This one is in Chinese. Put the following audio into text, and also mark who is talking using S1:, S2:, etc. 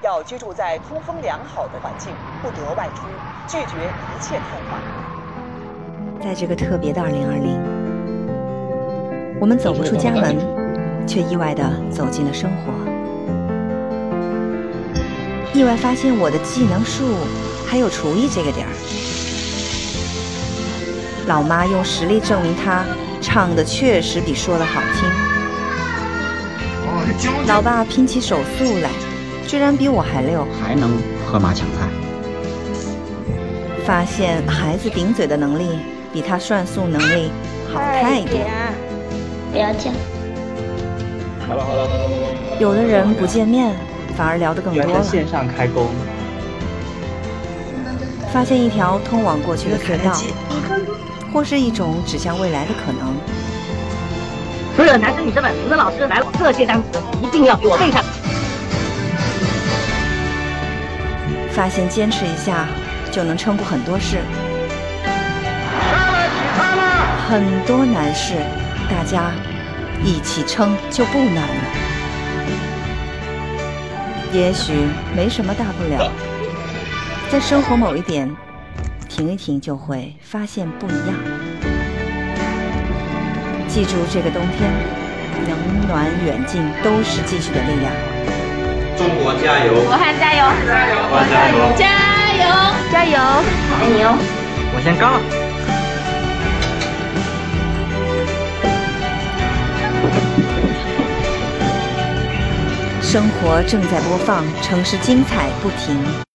S1: 要居住在通风良好的环境，不得外出，拒绝一切探访。
S2: 在这个特别的二零二零，我们走不出家门，却意外的走进了生活。意外发现我的技能树还有厨艺这个点儿。老妈用实力证明她唱的确实比说的好听。老爸拼起手速来，居然比我还溜。
S3: 还能喝马抢菜。
S2: 发现孩子顶嘴的能力比他算术能力好太多。
S4: 不要这样。
S5: 好了好了，
S2: 有的人不见面反而聊得更多了。
S5: 原来线上开工。
S2: 发现一条通往过去的隧道，或是一种指向未来的可能。
S6: 所有男生女生们，我的老师来了，这些单词一定要给我背上。
S2: 发现坚持一下就能撑过很多事，很多难事，大家一起撑就不难了。也许没什么大不了，在生活某一点停一停，就会发现不一样。记住，这个冬天，冷暖远近都是继续的力量。
S7: 加油！
S4: 武汉加油！
S7: 加油！加油！
S4: 加油！
S6: 加油！爱你哦！
S5: 我先干了。
S2: 生活正在播放，城市精彩不停。